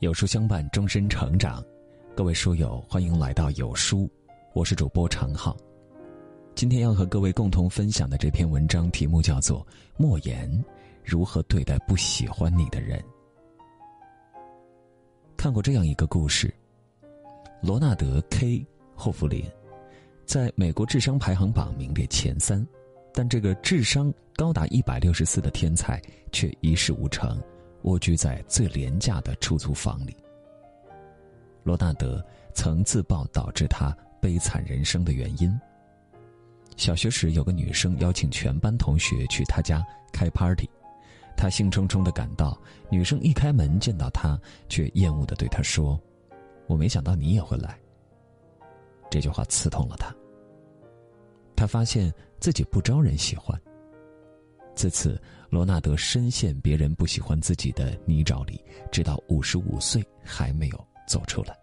有书相伴，终身成长。各位书友，欢迎来到有书，我是主播常浩。今天要和各位共同分享的这篇文章题目叫做《莫言如何对待不喜欢你的人》。看过这样一个故事：罗纳德 ·K· 霍弗林在美国智商排行榜名列前三，但这个智商高达一百六十四的天才却一事无成。蜗居在最廉价的出租房里。罗纳德曾自曝导致他悲惨人生的原因。小学时，有个女生邀请全班同学去她家开 party，他兴冲冲的赶到，女生一开门见到他，却厌恶的对他说：“我没想到你也会来。”这句话刺痛了他。他发现自己不招人喜欢。自此，罗纳德深陷别人不喜欢自己的泥沼里，直到五十五岁还没有走出来。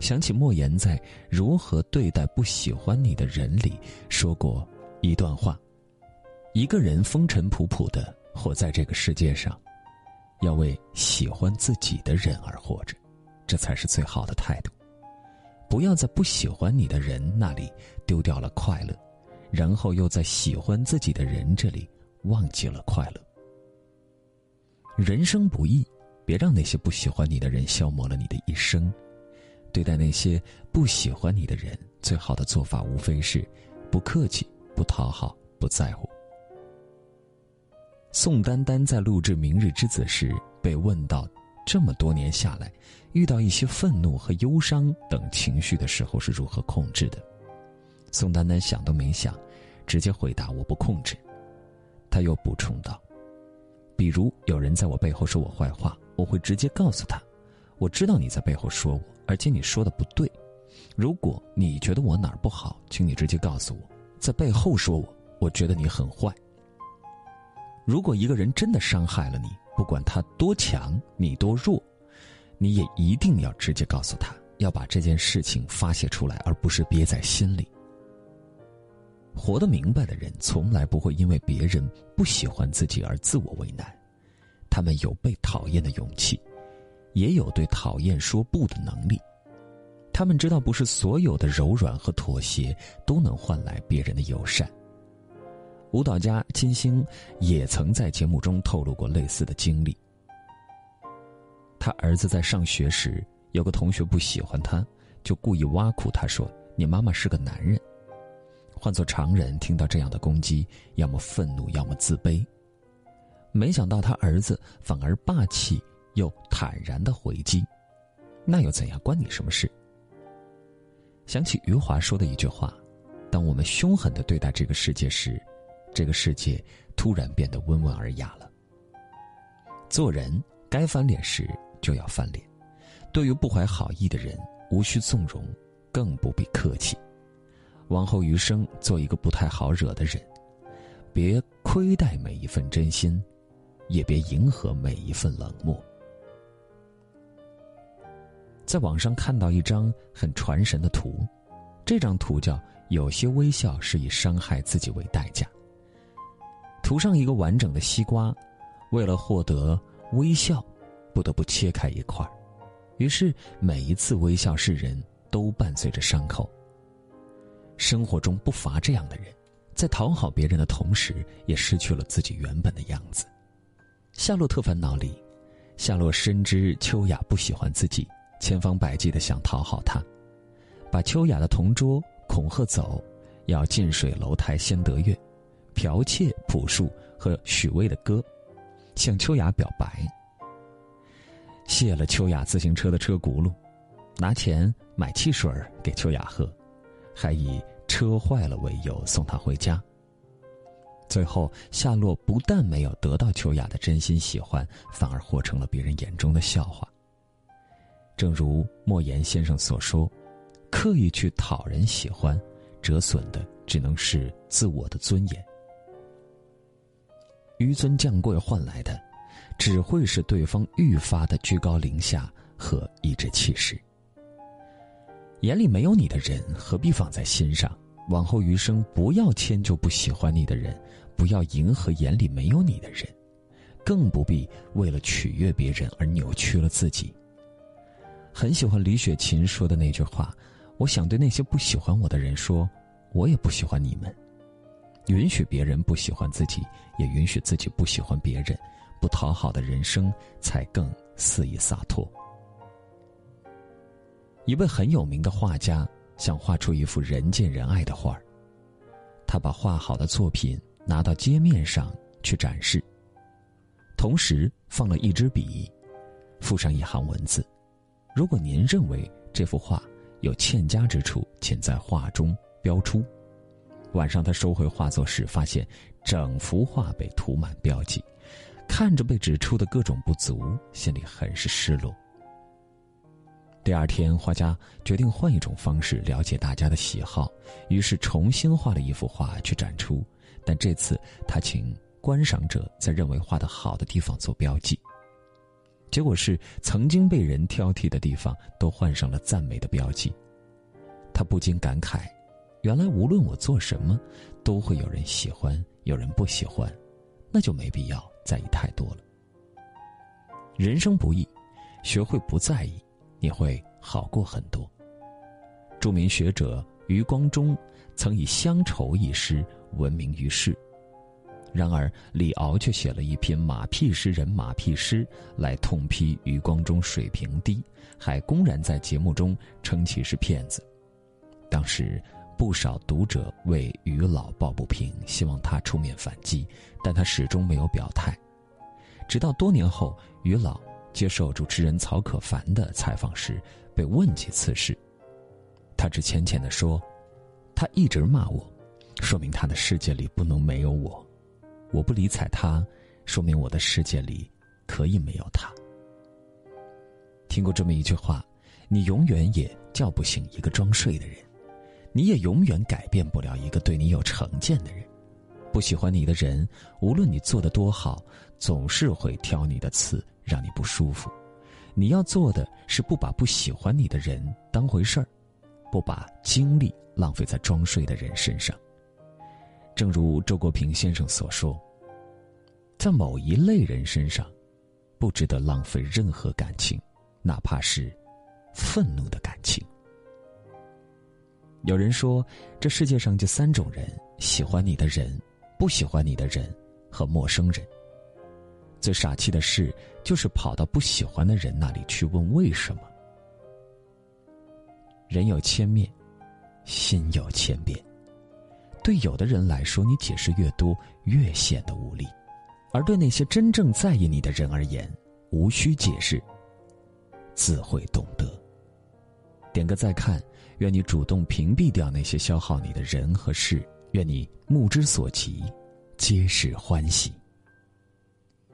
想起莫言在《如何对待不喜欢你的人》里说过一段话：一个人风尘仆仆的活在这个世界上，要为喜欢自己的人而活着，这才是最好的态度。不要在不喜欢你的人那里丢掉了快乐。然后又在喜欢自己的人这里忘记了快乐。人生不易，别让那些不喜欢你的人消磨了你的一生。对待那些不喜欢你的人，最好的做法无非是不客气、不讨好、不在乎。宋丹丹在录制《明日之子》时被问到，这么多年下来，遇到一些愤怒和忧伤等情绪的时候是如何控制的？宋丹丹想都没想，直接回答：“我不控制。”他又补充道：“比如有人在我背后说我坏话，我会直接告诉他，我知道你在背后说我，而且你说的不对。如果你觉得我哪儿不好，请你直接告诉我，在背后说我，我觉得你很坏。如果一个人真的伤害了你，不管他多强，你多弱，你也一定要直接告诉他，要把这件事情发泄出来，而不是憋在心里。”活得明白的人，从来不会因为别人不喜欢自己而自我为难。他们有被讨厌的勇气，也有对讨厌说不的能力。他们知道，不是所有的柔软和妥协都能换来别人的友善。舞蹈家金星也曾在节目中透露过类似的经历。他儿子在上学时，有个同学不喜欢他，就故意挖苦他说：“你妈妈是个男人。”换做常人听到这样的攻击，要么愤怒，要么自卑。没想到他儿子反而霸气又坦然的回击：“那又怎样？关你什么事？”想起余华说的一句话：“当我们凶狠的对待这个世界时，这个世界突然变得温文尔雅了。”做人该翻脸时就要翻脸，对于不怀好意的人，无需纵容，更不必客气。往后余生，做一个不太好惹的人，别亏待每一份真心，也别迎合每一份冷漠。在网上看到一张很传神的图，这张图叫“有些微笑是以伤害自己为代价”。图上一个完整的西瓜，为了获得微笑，不得不切开一块于是每一次微笑示人都伴随着伤口。生活中不乏这样的人，在讨好别人的同时，也失去了自己原本的样子。《夏洛特烦恼》里，夏洛深知秋雅不喜欢自己，千方百计的想讨好她，把秋雅的同桌恐吓走，要近水楼台先得月，剽窃朴树和许巍的歌，向秋雅表白。卸了秋雅自行车的车轱辘，拿钱买汽水给秋雅喝。还以车坏了为由送她回家。最后，夏洛不但没有得到秋雅的真心喜欢，反而活成了别人眼中的笑话。正如莫言先生所说：“刻意去讨人喜欢，折损的只能是自我的尊严。纡尊降贵换来的，只会是对方愈发的居高临下和颐指气使。”眼里没有你的人，何必放在心上？往后余生，不要迁就不喜欢你的人，不要迎合眼里没有你的人，更不必为了取悦别人而扭曲了自己。很喜欢李雪琴说的那句话：“我想对那些不喜欢我的人说，我也不喜欢你们。允许别人不喜欢自己，也允许自己不喜欢别人，不讨好的人生才更肆意洒脱。”一位很有名的画家想画出一幅人见人爱的画儿，他把画好的作品拿到街面上去展示，同时放了一支笔，附上一行文字。如果您认为这幅画有欠佳之处，请在画中标出。晚上他收回画作时，发现整幅画被涂满标记，看着被指出的各种不足，心里很是失落。第二天，画家决定换一种方式了解大家的喜好，于是重新画了一幅画去展出，但这次他请观赏者在认为画的好的地方做标记。结果是，曾经被人挑剔的地方都换上了赞美的标记。他不禁感慨：原来无论我做什么，都会有人喜欢，有人不喜欢，那就没必要在意太多了。人生不易，学会不在意，你会好过很多。著名学者余光中曾以《乡愁》一诗闻名于世。然而，李敖却写了一篇马屁诗人马屁诗来痛批余光中水平低，还公然在节目中称其是骗子。当时，不少读者为余老抱不平，希望他出面反击，但他始终没有表态。直到多年后，余老接受主持人曹可凡的采访时，被问及此事，他只浅浅的说：“他一直骂我，说明他的世界里不能没有我。”我不理睬他，说明我的世界里可以没有他。听过这么一句话：你永远也叫不醒一个装睡的人，你也永远改变不了一个对你有成见的人。不喜欢你的人，无论你做的多好，总是会挑你的刺，让你不舒服。你要做的是不把不喜欢你的人当回事儿，不把精力浪费在装睡的人身上。正如周国平先生所说，在某一类人身上，不值得浪费任何感情，哪怕是愤怒的感情。有人说，这世界上就三种人：喜欢你的人、不喜欢你的人和陌生人。最傻气的事，就是跑到不喜欢的人那里去问为什么。人有千面，心有千变。对有的人来说，你解释越多，越显得无力；而对那些真正在意你的人而言，无需解释，自会懂得。点个再看，愿你主动屏蔽掉那些消耗你的人和事，愿你目之所及，皆是欢喜。